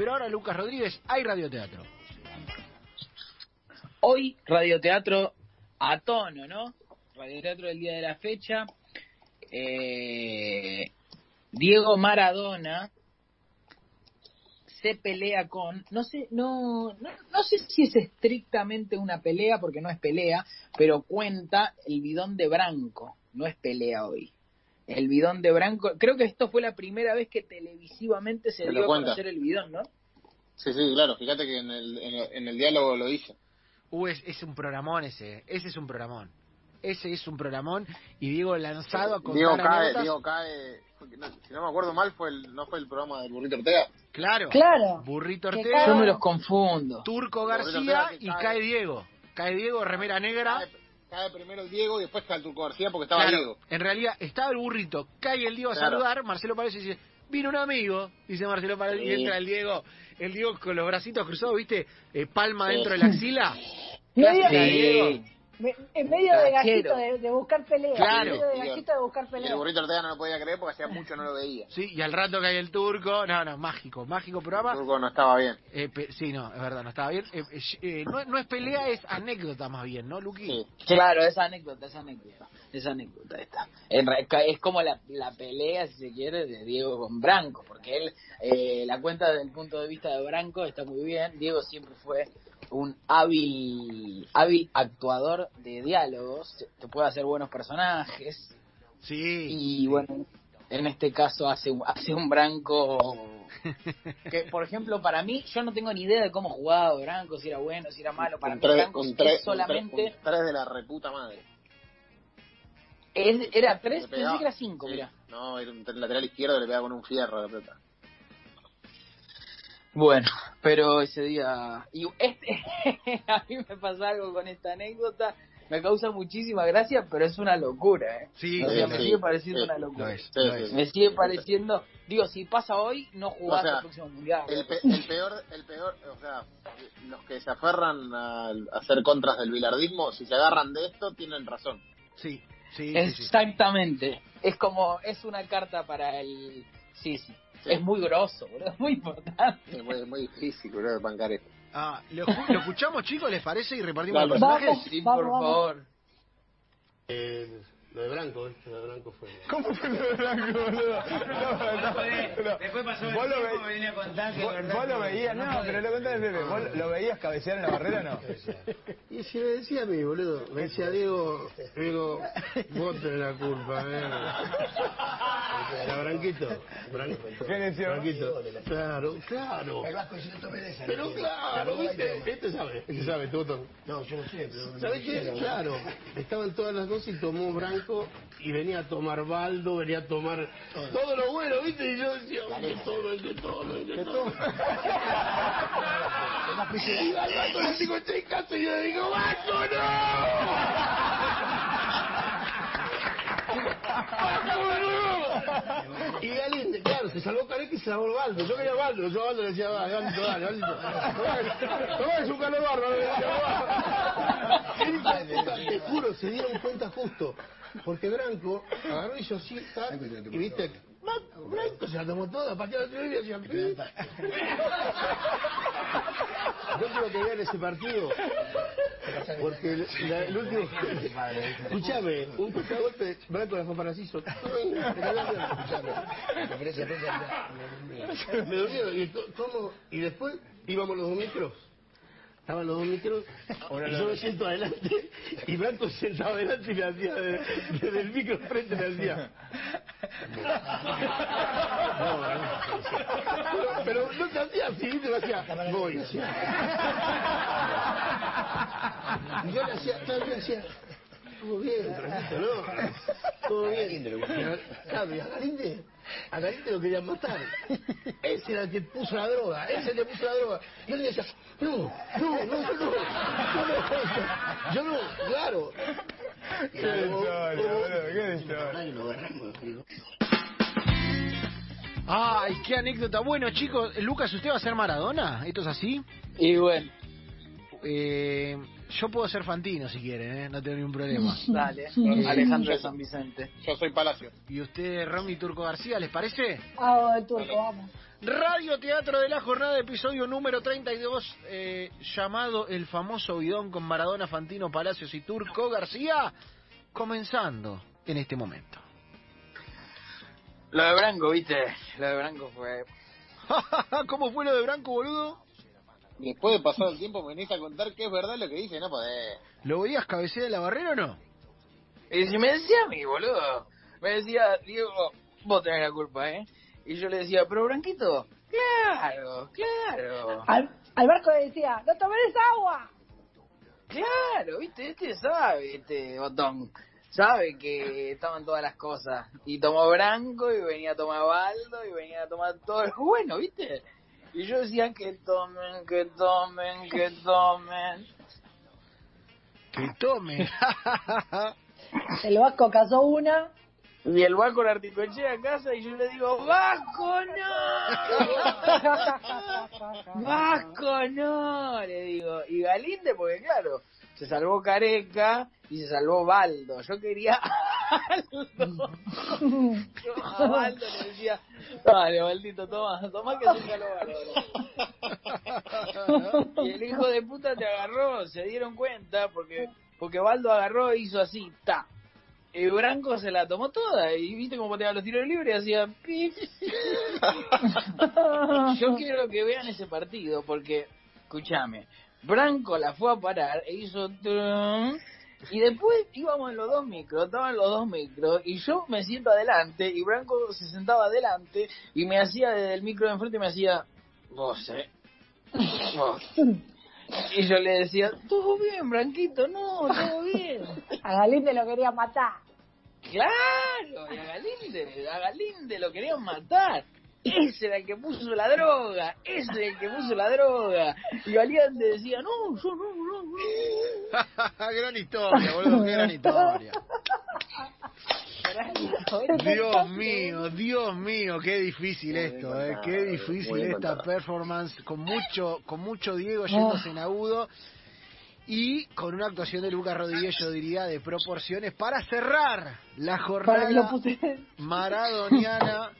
Pero ahora, Lucas Rodríguez, hay radioteatro. Hoy, radioteatro a tono, ¿no? Radioteatro del día de la fecha. Eh, Diego Maradona se pelea con, no sé, no, no, no sé si es estrictamente una pelea, porque no es pelea, pero cuenta el bidón de Branco, no es pelea hoy. El bidón de Branco, creo que esto fue la primera vez que televisivamente se Se dio a conocer el bidón, ¿no? Sí, sí, claro. Fíjate que en el, en el, en el diálogo lo dice. Uh, es, es un programón ese, ese es un programón. Ese es un programón y Diego lanzado a contar Diego cae, anécdotas. Diego cae. no- si no me acuerdo mal, fue el, no fue el programa del Burrito Ortega. Claro. Claro. Burrito Que Ortega, Yo me los confundo. Turco García Ortega y cae. cae Diego. Cae Diego, remera negra. Cae, cae primero el Diego y después cae el Turco García porque estaba Claro, Diego. en realidad estaba el burrito, cae el Diego a Claro. saludar, Marcelo Paredes dice, vino un amigo, dice Marcelo Paredes, y Sí. entra el Diego, el Diego con los bracitos cruzados, ¿viste? Eh, palma dentro de la axila. Cae Diego. Me- en medio de gallito de, de buscar pelea. Claro. En medio de Y el- gallito de buscar Y pelea. el Burrito Ortega no lo podía creer porque hacía mucho no lo veía. Sí, y al rato cae el turco, no, no, mágico, mágico El programa. Turco no estaba bien. Eh, pe- sí, no, es verdad, no estaba bien. Eh, eh, eh, no, no es pelea, es anécdota más bien, ¿no, Luqui? Sí. Claro, esa anécdota, esa anécdota, esa anécdota esta. En re- ca- es como la, la pelea, si se quiere, de Diego con Branco, porque él, eh, la cuenta desde el punto de vista de Branco está muy bien. Diego siempre fue un hábil, hábil actuador de diálogos, que puede hacer buenos personajes, Sí. y bueno, en este caso hace, un- hace un Branco que, por ejemplo, para mí, yo no tengo ni idea de cómo jugaba Branco, si era bueno, si era malo. Para un mí, tres, Branco un es solamente... un tres- de la reputa madre. Es- era tres, pensé que era cinco, sí. mira. No, era un lateral izquierdo le pegaba con un fierro a la pelota. Bueno, pero ese día... Y este, a mí me pasa algo con esta anécdota, me causa muchísima gracia, pero es una locura, ¿eh? Sí, O sea, sí, me sigue pareciendo sí. una Lo locura. es, Sí, lo sí. es. Me sigue pareciendo... Digo, si pasa hoy, no jugás O sea, el próximo mundial. El, pe- el peor, el peor, o sea, los que se aferran a, hacer contras del bilardismo, si se agarran de esto, tienen razón. Sí, sí, sí, sí. Exactamente. Es como, es una carta para el... Sí, sí. Es muy grosso, boludo, es muy importante. Es muy, muy difícil, bro, bancar esto. Ah, ¿lo, lo escuchamos, chicos? ¿Les parece? Y repartimos los personajes. Vamos. Sí, Vamos, por vamos. favor. Eh, lo de Branco, ¿viste? Lo de Branco fue. ¿Cómo fue lo de Blanco, boludo? No, no, no. Después pasó el tiempo, ve- me venía a contar que vos- lo veías, no pero lo contás en serio. ¿Vos lo veías cabecear en la barrera o no? Y si me decía a mí, boludo, me decía Diego, Diego, vos tenés la culpa, eh. Era Branquito, Bran- ¿Qué decía? Branquito. Claro, claro. Pero claro, ¿viste? Este sabe, este sabe, Toto. No, yo no sé, pero... ¿Sabés qué? Claro, estaban todas las dos y tomó Branco y venía a tomar Baldo, venía a tomar todo lo bueno, ¿viste? Y yo decía, que todo, que todo, que todo. Y al rato le digo, casa y yo le digo, ¡Vasco, no! Y Galín, claro, se salvó Careca y se salvó Baldo. Yo quería Baldo, yo a Baldo le decía, va, Galito, dale, Galito. No es un calor bárbaro. Y Te juro, se dieron cuenta justo. Porque Branco agarró y yo tal, y viste, Bran- Branco se la tomó toda, pateaba el tribunal y hacía, pi. Yo quiero que vean ese partido. Porque el, la- el último. Escúchame, un golpe, Branco la fue para. Me dolieron. ¿Y co- cómo? Y después íbamos los dos micros. Estaban los dos micros. y yo me siento adelante. Y Branco sentado adelante y me hacía. de- Desde el micro frente me hacía. No, pero, pero no te hacía así, ¿viste? me hacía. Voy, hacía. Y yo le hacía, yo le hacía. Todo bien, ¿no? Todo bien. Claro, y a Galinde, a Galinde lo querían matar. Ese era el que puso la droga, ese que puso la droga. Y él le decía, no, no, no, no, yo no, yo no, claro. Qué qué historia. Ay, qué anécdota. Bueno, chicos, Lucas, ¿usted va a ser Maradona? ¿Esto es así? Y bueno, Eh, yo puedo ser Fantino si quieren, ¿eh? no tengo ningún problema. dale. Eh, Alejandro de San Vicente. Yo soy Palacio. ¿Y usted, Ronnie Turco García, les parece? Ah, el turco, vamos. Radio Teatro de la Jornada, episodio número 32, eh, llamado El famoso bidón con Maradona, Fantino, Palacios y Turco García, comenzando en este momento. Lo de Branco, viste, lo de Branco fue... ¿Cómo fue lo de Branco, boludo? Después de pasar el tiempo me venís a contar que es verdad lo que dice, no podés. ¿Lo veías cabecear de la barrera o no? Y si me decía a mí, boludo, me decía, Diego, vos tenés la culpa, ¿eh? Y yo le decía, pero Branquito, claro, claro, Al, al barco le decía, no tomes agua. claro, viste, este sabe, este botón, sabe que estaban todas las cosas. Y tomó Branco, y venía a tomar Baldo, y venía a tomar todo lo bueno, viste. Y yo decía que tomen, que tomen, que tomen. Que tome. El vasco cazó una. Y el Vasco la articochea a casa y yo le digo, ¡Vasco, no! ¡Vasco, no! Le digo. Y Galinde, porque claro, se salvó Careca y se salvó Baldo. Yo quería a Baldo. Yo a Baldo le decía, dale, Baldito, toma, toma que salvó Baldo. Y el hijo de puta te agarró, se dieron cuenta, porque porque Baldo agarró e hizo así, ta. Y Branco se la tomó toda, y viste cómo pateaba los tiros libres y hacía pif. Yo quiero que vean ese partido, porque, escúchame, Branco la fue a parar e hizo... trum, y después íbamos en los dos micros, estaban los dos micros, y yo me siento adelante, y Branco se sentaba adelante, y me hacía desde el micro de enfrente, me hacía, vos, eh, vos. Y yo le decía, todo bien, Branquito, no, todo bien. A Galinde lo quería matar. Claro, y a Galinde, a Galinde lo querían matar. Ese era el que puso la droga, ese era el que puso la droga. Y Galinde decía, no, yo no, no, no. gran historia, boludo, qué gran historia. Dios mío, Dios mío, qué difícil esto, eh, qué difícil esta performance con mucho, con mucho Diego yéndose en agudo y con una actuación de Lucas Rodríguez, yo diría, de proporciones para cerrar la jornada maradoniana